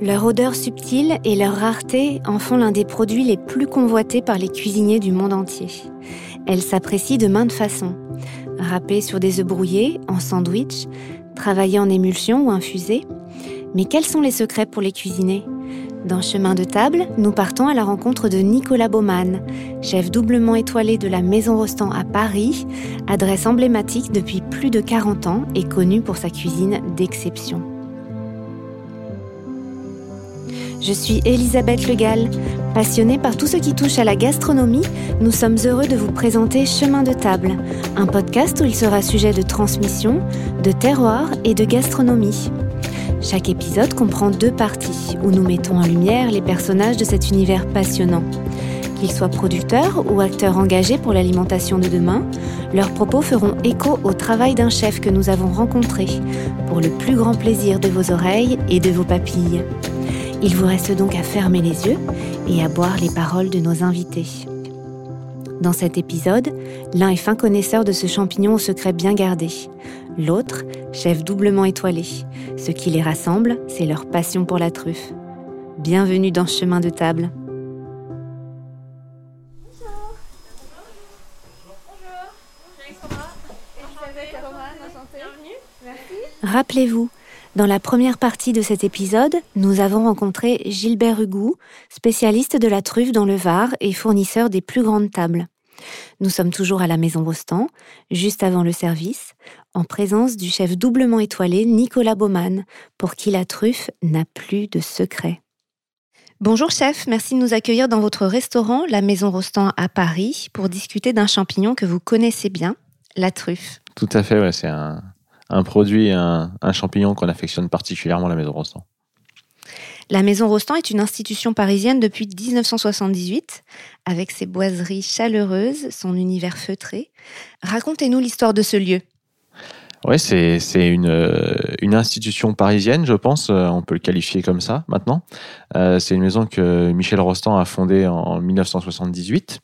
Leur odeur subtile et leur rareté en font l'un des produits les plus convoités par les cuisiniers du monde entier. Elle s'apprécie de maintes façons. Râpée sur des œufs brouillés, en sandwich, travaillée en émulsion ou infusée. Mais quels sont les secrets pour les cuisiner? Dans Chemin de table, nous partons à la rencontre de Nicolas Baumann, chef doublement étoilé de la Maison Rostand à Paris, adresse emblématique depuis plus de 40 ans et connu pour sa cuisine d'exception. Je suis Elisabeth Legal. Passionnée par tout ce qui touche à la gastronomie, nous sommes heureux de vous présenter Chemin de table, un podcast où il sera sujet de transmission, de terroir et de gastronomie. Chaque épisode comprend deux parties où nous mettons en lumière les personnages de cet univers passionnant. Qu'ils soient producteurs ou acteurs engagés pour l'alimentation de demain, leurs propos feront écho au travail d'un chef que nous avons rencontré, pour le plus grand plaisir de vos oreilles et de vos papilles. Il vous reste donc à fermer les yeux et à boire les paroles de nos invités. Dans cet épisode, l'un est fin connaisseur de ce champignon au secret bien gardé. L'autre, chef doublement étoilé. Ce qui les rassemble, c'est leur passion pour la truffe. Bienvenue dans Chemin de table. Rappelez-vous, dans la première partie de cet épisode, nous avons rencontré Gilbert Hugou, spécialiste de la truffe dans le Var et fournisseur des plus grandes tables. Nous sommes toujours à la Maison Rostand, juste avant le service, en présence du chef doublement étoilé Nicolas Baumann, pour qui la truffe n'a plus de secret. Bonjour chef, merci de nous accueillir dans votre restaurant, la Maison Rostand à Paris, pour discuter d'un champignon que vous connaissez bien, la truffe. Tout à fait, c'est un, produit, un, un champignon qu'on affectionne particulièrement à la Maison Rostand. La Maison Rostand est une institution parisienne depuis 1978, avec ses boiseries chaleureuses, son univers feutré. Racontez-nous l'histoire de ce lieu. Oui, c'est une, euh, une institution parisienne, je pense, euh, on peut le qualifier comme ça maintenant. Euh, c'est une maison que Michel Rostand a fondée en 1978.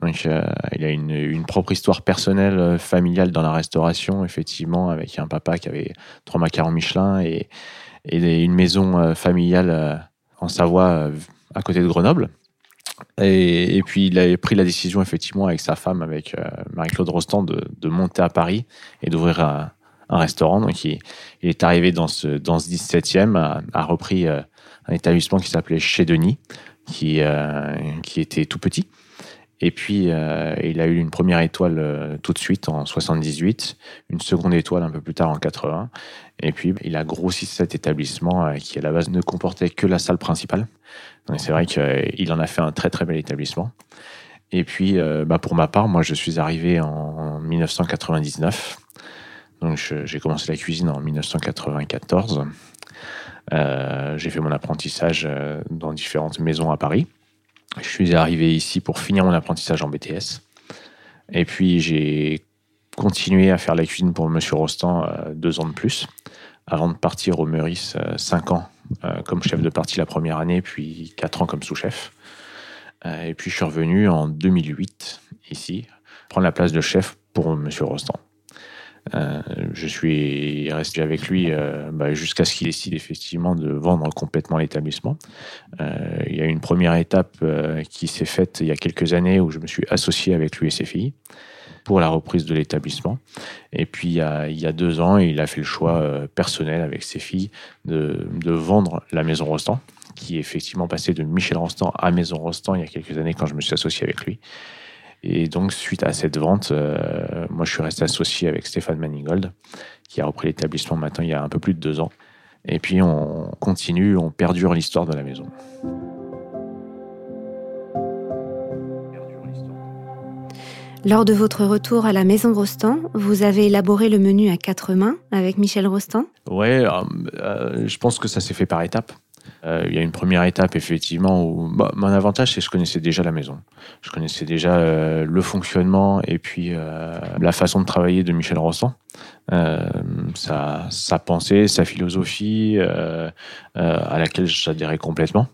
Donc, il a une, propre histoire personnelle, familiale dans la restauration, effectivement, avec un papa qui avait trois macarons Michelin et, une maison euh, familiale euh, en Savoie euh, à côté de Grenoble. Et, puis il a pris la décision effectivement avec sa femme, avec Marie-Claude Rostand, de, monter à Paris et d'ouvrir un, restaurant. Donc il, est arrivé dans ce, dans ce 17e, a, repris un établissement qui s'appelait Chez Denis, qui était tout petit. Et puis, il a eu une première étoile tout de suite en 78, une seconde étoile un peu plus tard en 80, et puis, il a grossi cet établissement euh, qui, à la base, ne comportait que la salle principale. c'est vrai qu'il en a fait un très, très bel établissement. Et puis, euh, bah, pour ma part, moi, je suis arrivé en 1999. Donc, j'ai commencé la cuisine en 1994. Euh, j'ai fait mon apprentissage dans différentes maisons à Paris. Je suis arrivé ici pour finir mon apprentissage en BTS. Et puis, j'ai continué à faire la cuisine pour Monsieur Rostand deux ans de plus avant de partir au Meurice 5 euh, ans euh, comme chef de partie la première année, puis 4 ans comme sous-chef. Euh, et puis je suis revenu en 2008 ici, prendre la place de chef pour Monsieur Rostand. Je suis resté avec lui bah, jusqu'à ce qu'il décide effectivement de vendre complètement l'établissement. il y a une première étape qui s'est faite il y a quelques années où je me suis associé avec lui et ses filles pour la reprise de l'établissement. Et puis, il y, a, deux ans, il a fait le choix euh, personnel avec ses filles de, vendre la maison Rostand, qui est effectivement passée de Michel Rostand à Maison Rostand il y a quelques années quand je me suis associé avec lui. Et donc, suite à cette vente, euh, moi, je suis resté associé avec Stéphane Manigold, qui a repris l'établissement maintenant il y a un peu plus de deux ans. Et puis, on continue, on perdure l'histoire de la maison. Lors de votre retour à la maison Rostand, vous avez élaboré le menu à quatre mains avec Michel Rostand? Oui, euh, euh, je pense que ça s'est fait par étapes. Euh, il y a une première étape, effectivement, où bah, mon avantage, c'est que je connaissais déjà la maison. Je connaissais déjà le fonctionnement et puis la façon de travailler de Michel Rostand. Sa, pensée, sa philosophie, à laquelle j'adhérais complètement.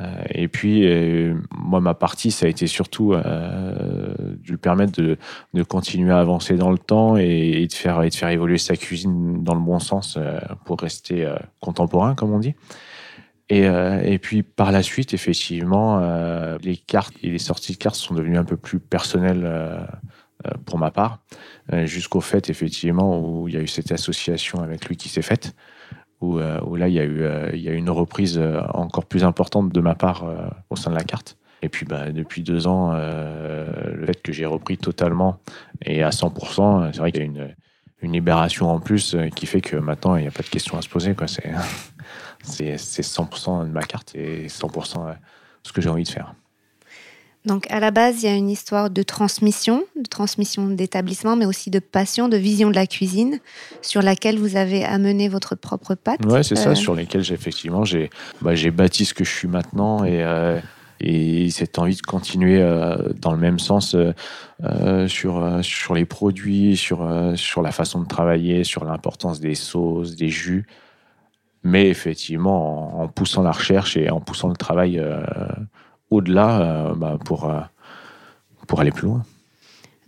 Euh, et puis, euh, moi, ma partie, ça a été surtout euh, de lui permettre de, continuer à avancer dans le temps et de faire évoluer sa cuisine dans le bon sens pour rester contemporain, comme on dit. Et, et, puis par la suite, effectivement, les cartes et les sorties de cartes sont devenues un peu plus personnelles pour ma part, jusqu'au fait effectivement où il y a eu cette association avec lui qui s'est faite, où, là il y a eu il y a une reprise encore plus importante de ma part au sein de la carte. Et puis bah, depuis deux ans, le fait que j'ai repris totalement et à 100%, c'est vrai qu'il y a une une libération en plus euh, qui fait que maintenant il n'y a pas de question à se poser. Quoi. c'est, 100% de ma carte et 100% ce que j'ai envie de faire. Donc à la base, il y a une histoire de transmission, de transmission d'établissement, mais aussi de passion, de vision de la cuisine, sur laquelle vous avez amené votre propre patte. Ouais, c'est ça, euh, sur lesquelles j'ai, effectivement j'ai, bah, bâti ce que je suis maintenant et, euh, et cette envie de continuer euh, dans le même sens euh, euh, sur, sur les produits, sur, sur la façon de travailler, sur l'importance des sauces, des jus, mais effectivement en, poussant la recherche et en poussant le travail au-delà bah, pour, pour aller plus loin.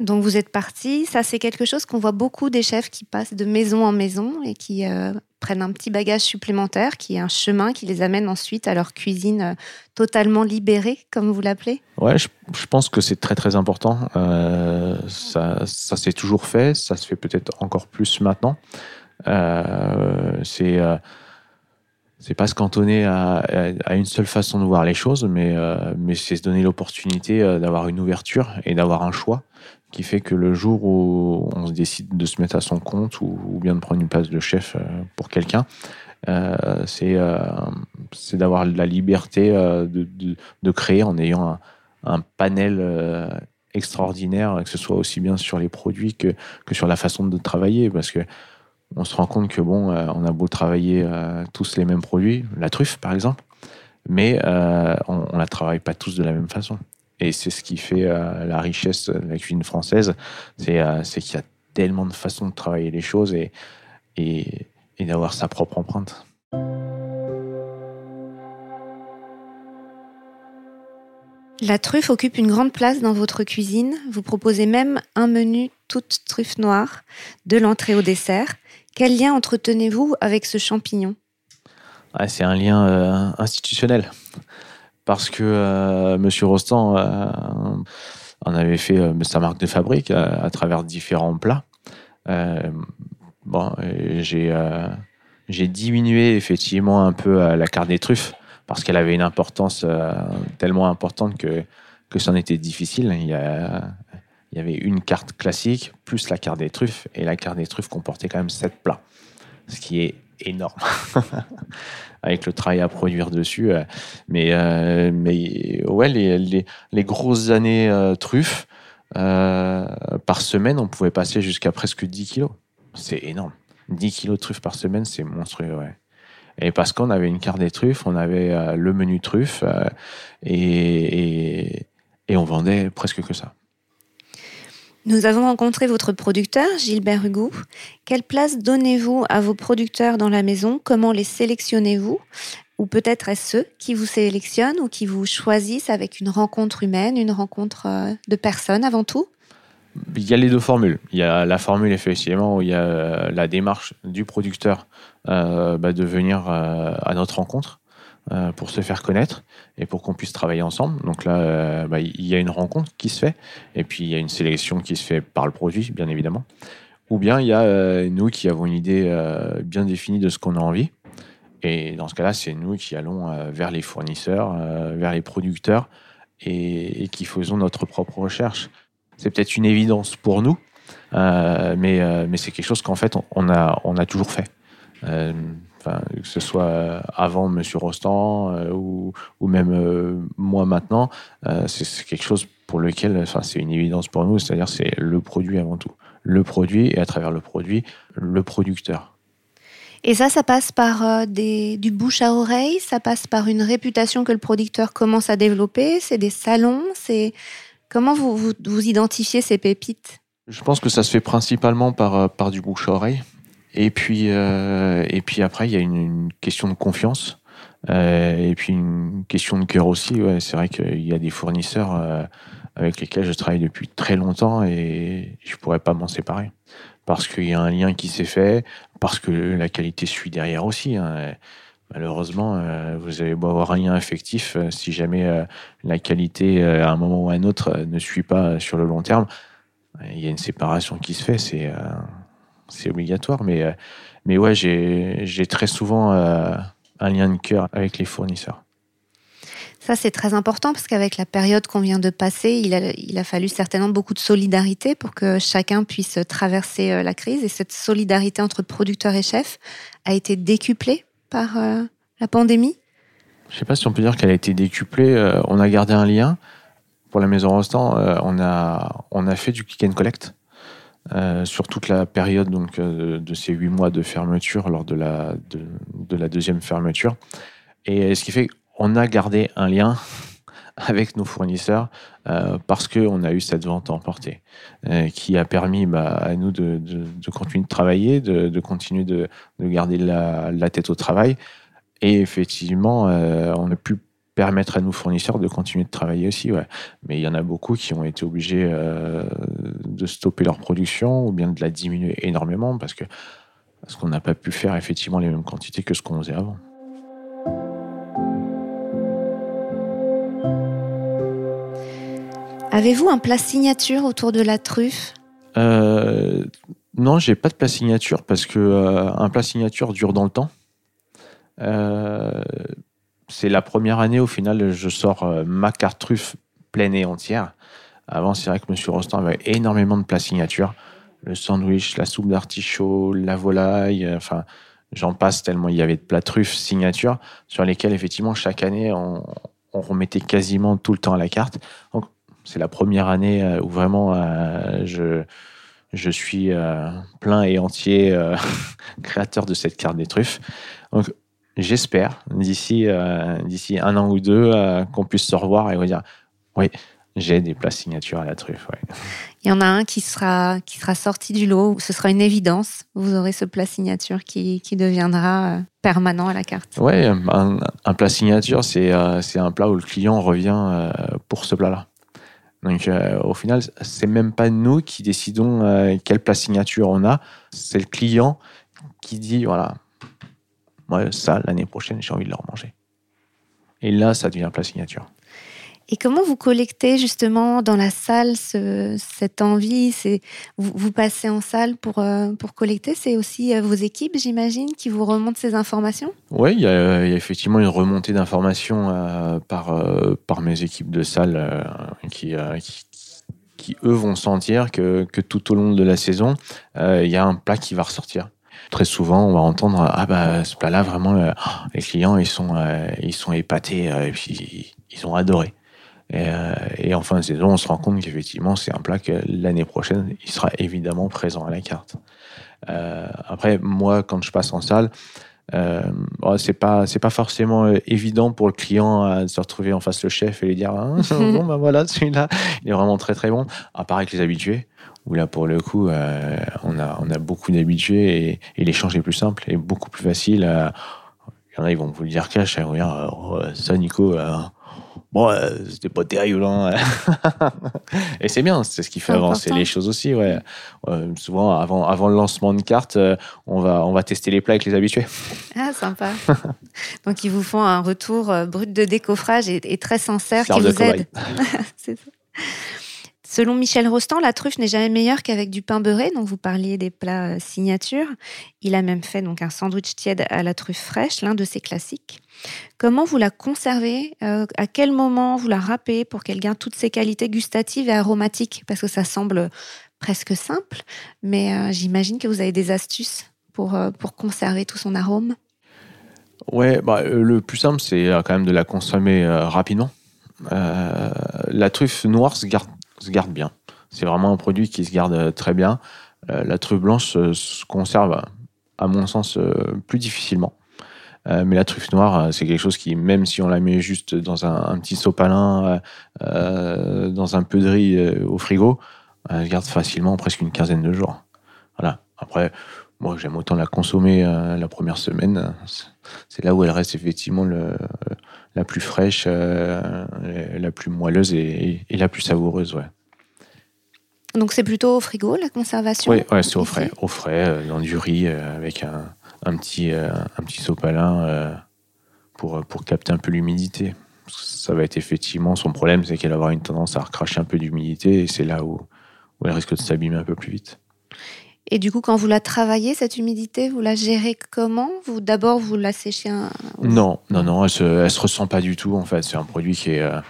Donc vous êtes parti. Ça, c'est quelque chose qu'on voit beaucoup des chefs qui passent de maison en maison et qui euh, prennent un petit bagage supplémentaire, qui est un chemin qui les amène ensuite à leur cuisine euh, totalement libérée, comme vous l'appelez. Ouais, je, pense que c'est très très important. Euh, ça, ça s'est toujours fait. Ça se fait peut-être encore plus maintenant. c'est c'est pas se cantonner à, une seule façon de voir les choses, mais, mais c'est se donner l'opportunité d'avoir une ouverture et d'avoir un choix qui fait que le jour où on se décide de se mettre à son compte ou, bien de prendre une place de chef euh, pour quelqu'un, euh, euh, c'est d'avoir la liberté de, de, créer en ayant un, panel extraordinaire, que ce soit aussi bien sur les produits que, que sur la façon de travailler, parce que on se rend compte que bon, on a beau travailler tous les mêmes produits, la truffe par exemple, mais on, on la travaille pas tous de la même façon. Et c'est ce qui fait euh, la richesse de la cuisine française, euh, c'est qu'il y a tellement de façons de travailler les choses et, et d'avoir sa propre empreinte. La truffe occupe une grande place dans votre cuisine. Vous proposez même un menu toute truffe noire, de l'entrée au dessert. Quel lien entretenez-vous avec ce champignon? Ah, C'est un lien euh, institutionnel parce que euh, Monsieur Rostand euh, en avait fait euh, sa marque de fabrique à, travers différents plats. bon, j'ai diminué effectivement un peu la carte des truffes parce qu'elle avait une importance tellement importante que que c'en était difficile. Il y, il y avait une carte classique plus la carte des truffes et la carte des truffes comportait quand même sept plats, ce qui est énorme avec le travail à produire dessus. Euh, mais, euh, mais ouais, les, les, les grosses années euh, truffes, par semaine, on pouvait passer jusqu'à presque 10 kilos. C'est énorme. 10 kilos de truffes par semaine, c'est monstrueux, ouais. Et parce qu'on avait une carte des truffes, on avait le menu truffe et, et, et on vendait presque que ça. Nous avons rencontré votre producteur, Gilbert Hugo. Quelle place donnez-vous à vos producteurs dans la maison? Comment les sélectionnez-vous? Ou peut-être est-ce ceux qui vous sélectionnent ou qui vous choisissent avec une rencontre humaine, une rencontre euh, de personnes avant tout? Il y a les deux formules. Il y a la formule effectivement où il y a euh, la démarche du producteur euh, bah, de venir à notre rencontre pour se faire connaître et pour qu'on puisse travailler ensemble. Donc là, euh, bah, il y a une rencontre qui se fait et puis il y a une sélection qui se fait par le produit, bien évidemment. Ou bien il y a euh, nous qui avons une idée bien définie de ce qu'on a envie. Et dans ce cas-là, c'est nous qui allons vers les fournisseurs, vers les producteurs et, qui faisons notre propre recherche. C'est peut-être une évidence pour nous, mais, c'est quelque chose qu'en fait on a toujours fait que ce soit euh, avant Monsieur Rostand euh, ou, ou, même euh, moi maintenant, c'est quelque chose pour lequel, enfin, c'est une évidence pour nous, c'est-à-dire c'est le produit avant tout. Le produit et à travers le produit, le producteur. Et ça, ça passe par des, du bouche à oreille, ça passe par une réputation que le producteur commence à développer, c'est des salons, c'est comment vous, vous, vous, identifiez ces pépites? Je pense que ça se fait principalement par, par du bouche à oreille. Et puis, euh, et puis après, il y a une, question de confiance. Euh, et puis une question de cœur aussi. Ouais, c'est vrai qu'il y a des fournisseurs euh, avec lesquels je travaille depuis très longtemps et je pourrais pas m'en séparer. Parce qu'il y a un lien qui s'est fait, parce que la qualité suit derrière aussi. Hein. malheureusement, vous allez beau avoir un lien affectif, si jamais la qualité à un moment ou à un autre ne suit pas sur le long terme, il y a une séparation qui se fait, c'est c'est obligatoire. Mais, mais ouais, j'ai très souvent un lien de cœur avec les fournisseurs. Ça, c'est très important parce qu'avec la période qu'on vient de passer, il a, il a, fallu certainement beaucoup de solidarité pour que chacun puisse traverser euh, la crise. Et cette solidarité entre producteurs et chefs a été décuplée par euh, la pandémie Je ne sais pas si on peut dire qu'elle a été décuplée. Euh, on a gardé un lien. Pour la maison Rostand, on, a, on a fait du click and collect. Sur toute la période donc, de ces huit mois de fermeture lors de la, de, de la deuxième fermeture. Et ce qui fait on a gardé un lien avec nos fournisseurs euh, parce qu'on a eu cette vente emportée euh, qui a permis bah, à nous de, continuer de travailler, de, continuer de, garder la, tête au travail. Et effectivement, euh, on a pu permettre à nos fournisseurs de continuer de travailler aussi. Ouais. Mais il y en a beaucoup qui ont été obligés de stopper leur production ou bien de la diminuer énormément parce que parce qu'on n'a pas pu faire effectivement les mêmes quantités que ce qu'on faisait avant. Avez-vous un plat signature autour de la truffe? Euh, Non, j'ai pas de plat signature parce que euh, un plat signature dure dans le temps. Euh, c'est la première année au final, je sors euh, ma carte truffe pleine et entière. Avant, c'est vrai que Monsieur Rostand avait énormément de plats signature. Le sandwich, la soupe d'artichaut, la volaille, enfin, j'en passe tellement il y avait de plats truffes signature sur lesquels, effectivement, chaque année, on, remettait quasiment tout le temps à la carte. Donc, c'est la première année euh, où vraiment euh, je, je suis euh, plein et entier créateur de cette carte des truffes. Donc, j'espère d'ici d'ici un an ou deux qu'on puisse se revoir et vous dire oui, j'ai des plats signatures à la truffe. Il y en a un qui sera, qui sera sorti du lot, ce sera une évidence. Vous aurez ce plat signature qui, qui deviendra permanent à la carte. Oui, un, un, plat signature, c'est c'est un plat où le client revient pour ce plat-là. Donc euh, au final, c'est même pas nous qui décidons euh, quelle place signature on a, c'est le client qui dit voilà, moi ça l'année prochaine j'ai envie de le remanger. Et là, ça devient place signature. Et comment vous collectez justement dans la salle cette envie? C'est, vous, passez en salle pour, euh, pour collecter? C'est aussi euh, vos équipes, j'imagine, qui vous remontent ces informations? Oui, il y, a effectivement une remontée d'informations euh, par, par mes équipes de salle qui, qui, eux, vont sentir que, que, tout au long de la saison, il y a un plat qui va ressortir très souvent, on va entendre ah bah ce plat-là vraiment les clients ils sont ils sont épatés et puis ils ont adoré. Euh, et, en fin de saison, on se rend compte qu'effectivement, c'est un plat que l'année prochaine, il sera évidemment présent à la carte. Euh, après, moi, quand je passe en salle, euh, c'est pas c'est pas forcément euh, évident pour le client de se retrouver en face le chef et lui dire ah, bon ben voilà celui-là il est vraiment très très bon à part avec les habitués où là pour le coup euh, on a on a beaucoup d'habitués et, et l'échange est plus simple et beaucoup plus facile il y en a ils vont vous le dire cash regarde oh, ça Nico bon, euh, c'était pas terrible. Hein. et c'est bien, c'est ce qui fait avancer les choses aussi. Ouais. Euh, souvent, avant, avant le lancement de carte, euh, on, va, on va tester les plats avec les habitués. Ah, sympa. Donc, ils vous font un retour brut de décoffrage et, très sincère qui vous aide. c'est ça. Selon Michel Rostand, la truffe n'est jamais meilleure qu'avec du pain beurré. Donc, vous parliez des plats euh, signature. Il a même fait donc un sandwich tiède à la truffe fraîche, l'un de ses classiques. Comment vous la conservez euh, À quel moment vous la râpez pour qu'elle gagne toutes ses qualités gustatives et aromatiques? Parce que ça semble presque simple, mais euh, j'imagine que vous avez des astuces pour, pour conserver tout son arôme. Ouais, bah, le plus simple, c'est quand même de la consommer rapidement. la truffe noire se garde se garde bien. C'est vraiment un produit qui se garde euh, très bien. Euh, la truffe blanche se conserve, à mon sens, euh, plus difficilement. mais la truffe noire, c'est quelque chose qui, même si on la met juste dans un, petit sopalin, dans un peu de riz au frigo, elle se garde facilement presque une quinzaine de jours. Voilà. Après, moi, j'aime autant la consommer la première semaine. C'est là où elle reste effectivement le, la plus fraîche, euh, la plus moelleuse et, la plus savoureuse. Ouais. Donc c'est plutôt au frigo la conservation Oui, ouais, c'est au frais, au frais, euh, dans du riz euh, avec un, un petit, un petit sopalin pour, pour capter un peu l'humidité. Ça va être effectivement son problème, c'est qu'elle va avoir une tendance à recracher un peu d'humidité et c'est là où, où elle risque de s'abîmer un peu plus vite. Et du coup, quand vous la travaillez, cette humidité, vous la gérez comment? Vous D'abord, vous la séchez un... Non, non, non, elle se, se ressent pas du tout. En fait, c'est un produit qui est, euh,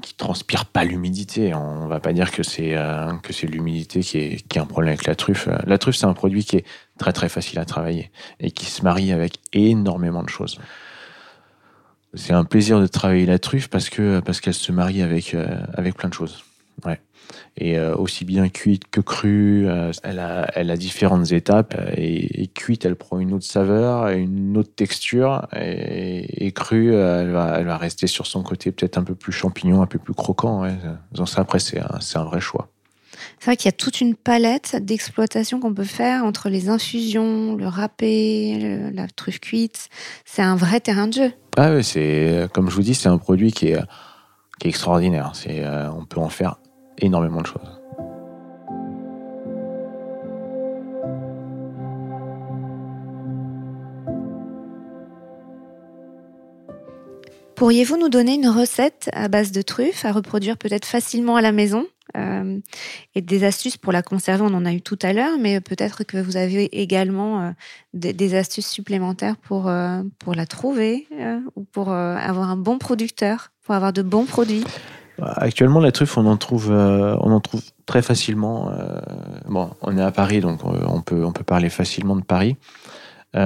qui transpire pas l'humidité. On va pas dire que c'est euh, que c'est l'humidité qui est, qui est un problème avec la truffe. La truffe, c'est un produit qui est très très facile à travailler et qui se marie avec énormément de choses. C'est un plaisir de travailler la truffe parce que parce qu'elle se marie avec euh, avec plein de choses. Ouais et euh, aussi bien cuite que crue. Euh, elle, a, elle a différentes étapes euh, et, cuite, elle prend une autre saveur, une autre texture et, crue, elle va, elle va rester sur son côté peut-être un peu plus champignon, un peu plus croquant. Ouais. Donc ça, après, c'est un, un vrai choix. C'est vrai qu'il y a toute une palette d'exploitation qu'on peut faire entre les infusions, le râpé, la truffe cuite. C'est un vrai terrain de jeu. Ah oui, c'est comme je vous dis, c'est un produit qui est, qui est extraordinaire. C'est, on peut en faire énormément de choses. Pourriez-vous nous donner une recette à base de truffes à reproduire peut-être facilement à la maison? Euh, et des astuces pour la conserver On en a eu tout à l'heure, mais peut-être que vous avez également euh, des, astuces supplémentaires pour, euh, pour la trouver ou pour avoir un bon producteur, pour avoir de bons produits. Actuellement, la truffe, on en trouve, euh, on en trouve très facilement. Euh, bon, on est à Paris, donc euh, on peut, on peut parler facilement de Paris. il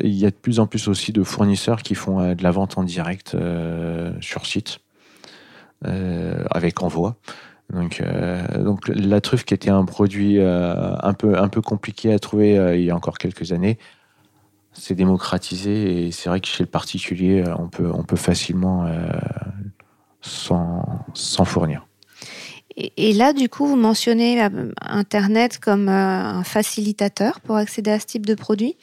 y a de plus en plus aussi de fournisseurs qui font de la vente en direct sur site, avec envoi. Donc, donc la truffe qui était un produit un, peu, un peu compliqué à trouver il y a encore quelques années, s'est démocratisé et c'est vrai que chez le particulier, on peut, on peut facilement sans, fournir. Et, là, du coup, vous mentionnez Internet comme euh, un facilitateur pour accéder à ce type de produit.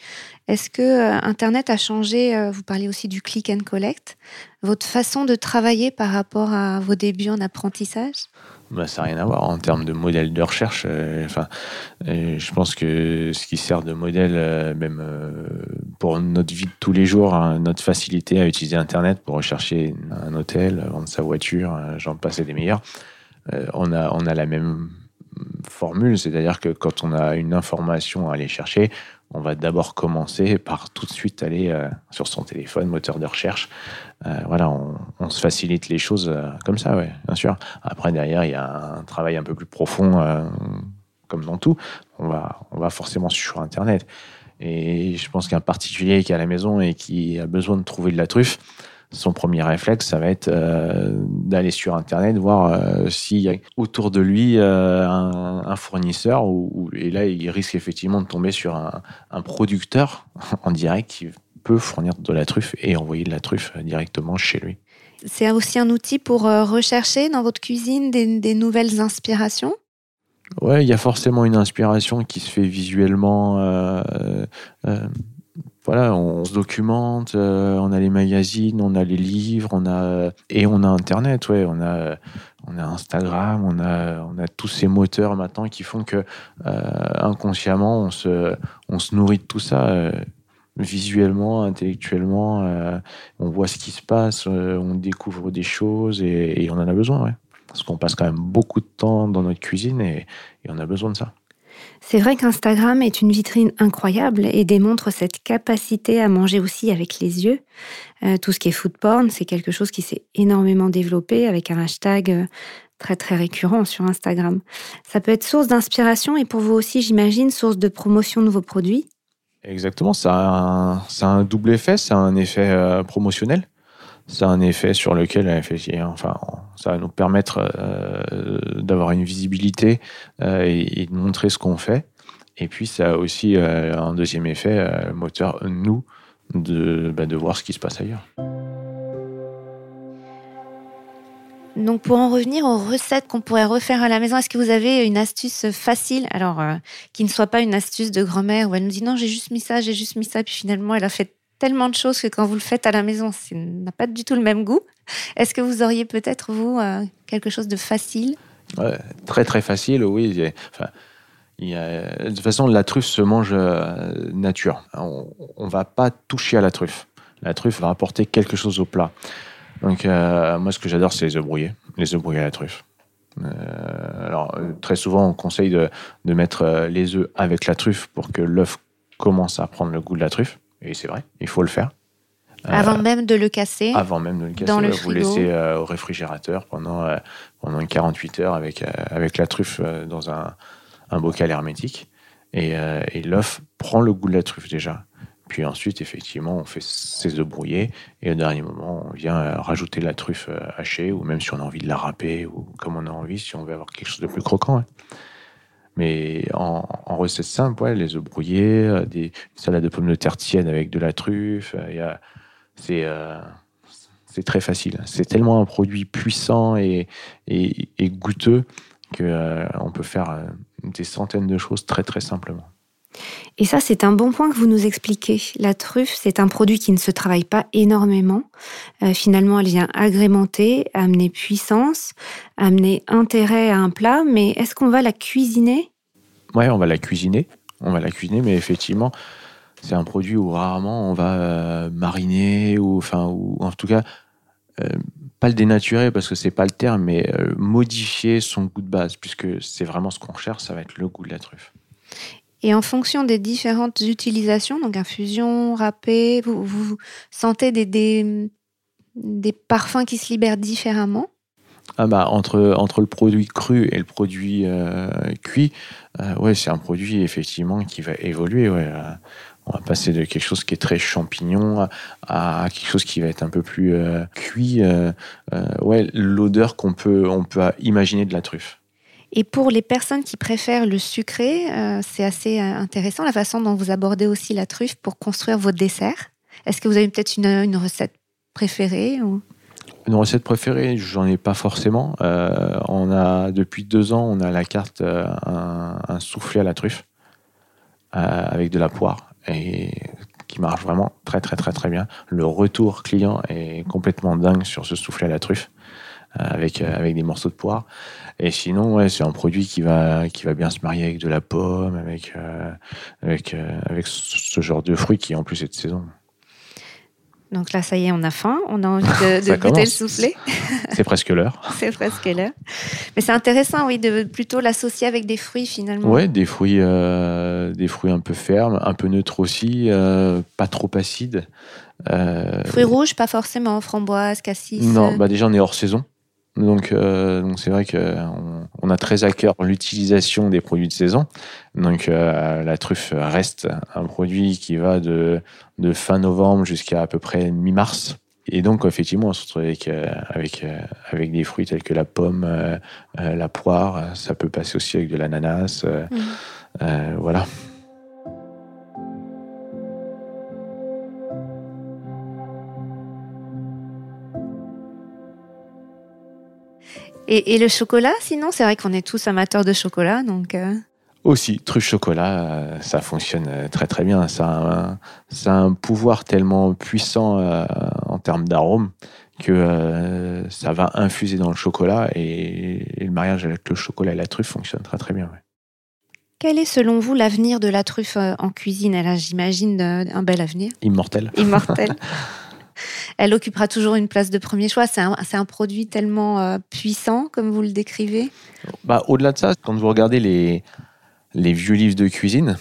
Est-ce que euh, Internet a changé, euh, vous parlez aussi du click and collect, votre façon de travailler par rapport à vos débuts en apprentissage? Bah, ça n'a rien à voir en termes de modèle de recherche. enfin, je pense que ce qui sert de modèle, même pour notre vie de tous les jours, hein, notre facilité à utiliser Internet pour rechercher un hôtel, vendre sa voiture, j'en passe des meilleurs. Euh, on, a, on a la même formule, c'est-à-dire que quand on a une information à aller chercher, on va d'abord commencer par tout de suite aller euh, sur son téléphone, moteur de recherche. Euh, voilà, on, se facilite les choses comme ça, bien sûr. Après, derrière, il y a un travail un peu plus profond, comme dans tout. On va, on va forcément sur Internet. Et je pense qu'un particulier qui est à la maison et qui a besoin de trouver de la truffe, son premier réflexe, ça va être euh, d'aller sur Internet, voir euh, s'il y a autour de lui euh, un, fournisseur, et là, il risque effectivement de tomber sur un, producteur en direct qui peut fournir de la truffe et envoyer de la truffe directement chez lui. C'est aussi un outil pour rechercher dans votre cuisine des, des nouvelles inspirations? Ouais, il y a forcément une inspiration qui se fait visuellement voilà, on se documente, euh, on a les magazines, on a les livres, on a et on a Internet, ouais, on a on a Instagram, on a on a tous ces moteurs maintenant qui font que euh, inconsciemment on se on se nourrit de tout ça. Euh, visuellement, intellectuellement, on voit ce qui se passe, on découvre des choses et, on en a besoin, ouais. Parce qu'on passe quand même beaucoup de temps dans notre cuisine et on a besoin de ça. C'est vrai qu'Instagram est une vitrine incroyable et démontre cette capacité à manger aussi avec les yeux. Euh, tout ce qui est food porn, c'est quelque chose qui s'est énormément développé avec un hashtag euh, très très récurrent sur Instagram. Ça peut être source d'inspiration et pour vous aussi, j'imagine, source de promotion de vos produits. Exactement, ça a un, double effet, c'est un effet euh, promotionnel ça a un effet sur lequel enfin, ça va nous permettre euh, d'avoir une visibilité euh, et, de montrer ce qu'on fait. Et puis ça a aussi euh, un deuxième effet, moteur, nous, de, bah, de voir ce qui se passe ailleurs. Donc pour en revenir aux recettes qu'on pourrait refaire à la maison, est-ce que vous avez une astuce facile, alors qui ne soit pas une astuce de grand-mère où elle nous dit non j'ai juste mis ça, j'ai juste mis ça, puis finalement elle a fait tellement de choses que quand vous le faites à la maison, ça n'a pas du tout le même goût. Est-ce que vous auriez peut-être, vous, euh, quelque chose de facile? Très, très facile, oui. De toute façon, la truffe se mange euh, nature. On ne va pas toucher à la truffe. La truffe va apporter quelque chose au plat. Donc, moi, ce que j'adore, c'est les œufs brouillés. Les œufs brouillés à la truffe. alors, très souvent, on conseille de mettre les œufs avec la truffe pour que l'œuf commence à prendre le goût de la truffe. Et c'est vrai, il faut le faire. Avant même de le casser Avant même de le casser, dans le vous laissez au réfrigérateur pendant, pendant 48 heures avec, avec la truffe dans un, un bocal hermétique. Et, et l'œuf prend le goût de la truffe déjà. Puis ensuite, effectivement, on fait ses œufs brouillés et au dernier moment, on vient rajouter la truffe hachée ou même si on a envie de la râper ou comme on a envie, si on veut avoir quelque chose de plus croquant. Mais en, recette simple, les œufs brouillés, des, une salade de pommes de terre tiède avec de la truffe, c'est c'est très facile. C'est tellement un produit puissant et goûteux qu'on peut faire des centaines de choses très très simplement. Et ça, c'est un bon point que vous nous expliquez. La truffe, c'est un produit qui ne se travaille pas énormément. Euh, finalement, elle vient agrémenter, amener puissance, amener intérêt à un plat, mais est-ce qu'on va la cuisiner? Ouais, on va la cuisiner. On va la cuisiner, mais effectivement, c'est un produit où rarement on va euh, mariner ou, enfin, en tout cas, euh, pas le dénaturer parce que c'est pas le terme, mais modifier son goût de base, puisque c'est vraiment ce qu'on cherche, ça va être le goût de la truffe. Et en fonction des différentes utilisations, donc infusion, râpé, vous, sentez des, parfums qui se libèrent différemment? Ah bah, entre, entre le produit cru et le produit euh, cuit, euh, ouais, c'est un produit effectivement qui va évoluer. Ouais. Euh, on va passer de quelque chose qui est très champignon à, quelque chose qui va être un peu plus cuit. ouais, l'odeur qu'on peut, on peut imaginer de la truffe. Et pour les personnes qui préfèrent le sucré, euh, c'est assez euh, intéressant la façon dont vous abordez aussi la truffe pour construire votre dessert. Est-ce que vous avez peut-être une, recette préférée. Une recette préférée, j'en ai pas forcément. Euh, on a depuis deux ans, on a la carte un, un, soufflé à la truffe avec de la poire et qui marche vraiment très très très très bien. Le retour client est complètement dingue sur ce soufflé à la truffe avec avec des morceaux de poire. Et sinon, ouais, c'est un produit qui va, qui va bien se marier avec de la pomme, avec, euh, avec, euh, avec ce genre de fruits qui en plus est de saison. Donc là, ça y est, on a faim, on a envie de, goûter le soufflé. c'est presque l'heure. c'est presque l'heure. Mais c'est intéressant, oui, de plutôt l'associer avec des fruits finalement. Ouais, des fruits, euh, des fruits un peu fermes, un peu neutres aussi, pas trop acides. fruits rouges, pas forcément, framboise, cassis. Non, bah déjà on est hors saison. Donc, euh, donc c'est vrai qu'on on a très à cœur l'utilisation des produits de saison. Donc, euh, la truffe reste un produit qui va de, de fin novembre jusqu'à à peu près mi-mars. Et donc, effectivement, on se retrouve avec, euh, avec, avec des fruits tels que la pomme, la poire. Ça peut passer aussi avec de l'ananas. Mmh. voilà. Et, le chocolat, sinon, c'est vrai qu'on est tous amateurs de chocolat, donc. Euh. Aussi, truffe chocolat, euh, ça fonctionne euh, très très bien. Ça a un, pouvoir tellement puissant en termes d'arôme que ça va infuser dans le chocolat et, le mariage avec le chocolat et la truffe fonctionne très très bien. Quel est selon vous l'avenir de la truffe en cuisine? Elle a, j'imagine, un bel avenir. Immortel. Immortel. elle occupera toujours une place de premier choix. C'est un, produit tellement euh, puissant, comme vous le décrivez. Bah, Au-delà de ça, quand vous regardez les, les vieux livres de cuisine,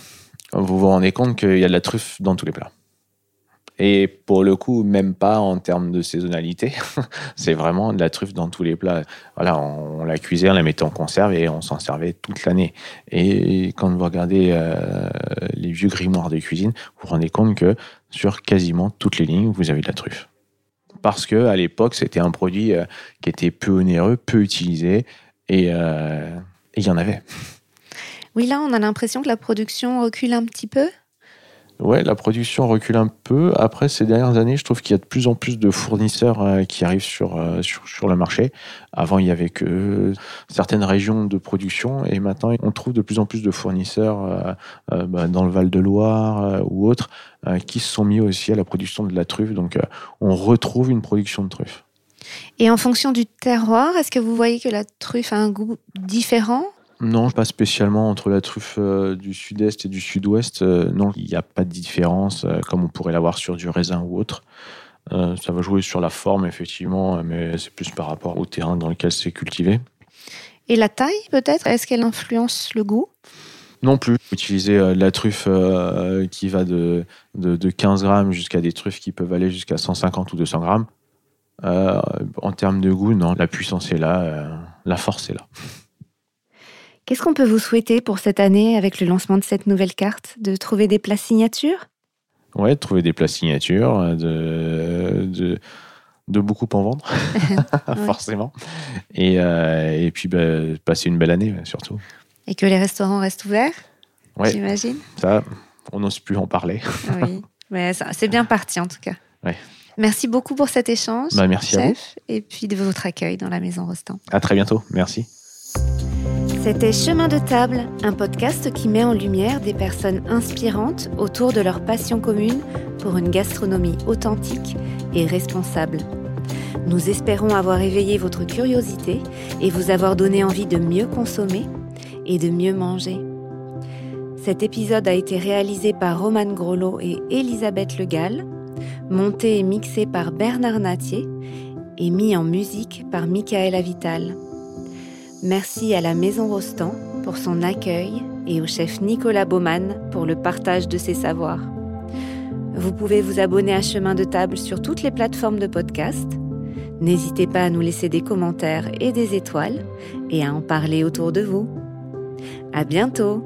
vous vous rendez compte qu'il y a de la truffe dans tous les plats. Et pour le coup, même pas en termes de saisonnalité. c'est vraiment de la truffe dans tous les plats. Voilà, on, la cuisait, on la mettait en conserve et on s'en servait toute l'année. Et quand vous regardez euh, les vieux grimoires de cuisine, vous vous rendez compte que sur quasiment toutes les lignes, vous avez de la truffe. Parce que à l'époque, c'était un produit euh, qui était peu onéreux, peu utilisé, et euh, il y en avait. Oui, là, on a l'impression que la production recule un petit peu. Ouais, la production recule un peu. Après, ces dernières années, je trouve qu'il y a de plus en plus de fournisseurs euh, qui arrivent sur, euh, sur, sur, le marché. Avant, il y avait que certaines régions de production et maintenant, on trouve de plus en plus de fournisseurs euh, bah, dans le Val-de-Loire ou autres qui se sont mis aussi à la production de la truffe. Donc, on retrouve une production de truffe. Et en fonction du terroir, est-ce que vous voyez que la truffe a un goût différent? Non, pas spécialement entre la truffe euh, du sud-est et du sud-ouest. euh, non, il n'y a pas de différence euh, comme on pourrait l'avoir sur du raisin ou autre. Ça va jouer sur la forme, effectivement, mais c'est plus par rapport au terrain dans lequel c'est cultivé. Et la taille, peut-être? Est-ce qu'elle influence le goût? Non plus. Utiliser de la truffe qui va de, de, de 15 grammes jusqu'à des truffes qui peuvent aller jusqu'à 150 ou 200 grammes. En termes de goût, non, la puissance est là, la force est là. Qu'est-ce qu'on peut vous souhaiter pour cette année avec le lancement de cette nouvelle carte De trouver des places signatures? Ouais, de trouver des plats signatures, de, de, de beaucoup en vendre, forcément. Et, euh, et puis, bah, passer une belle année, surtout. Et que les restaurants restent ouverts Ouais. J'imagine? Ça, on n'ose plus en parler. Oui. Mais c'est bien parti en tout cas. Ouais. Merci beaucoup pour cet échange. Bah, merci à vous. chef, Et puis de votre accueil dans la maison Rostand. À très bientôt. Merci. C'était Chemin de table, un podcast qui met en lumière des personnes inspirantes autour de leur passion commune pour une gastronomie authentique et responsable. Nous espérons avoir éveillé votre curiosité et vous avoir donné envie de mieux consommer et de mieux manger. Cet épisode a été réalisé par Romane Grolot et Elisabeth Legal, monté et mixé par Bernard Natier et mis en musique par Michael Avital. Merci à la Maison Rostand pour son accueil et au chef Nicolas Baumann pour le partage de ses savoirs. Vous pouvez vous abonner à Chemin de Table sur toutes les plateformes de podcast. N'hésitez pas à nous laisser des commentaires et des étoiles et à en parler autour de vous. À bientôt!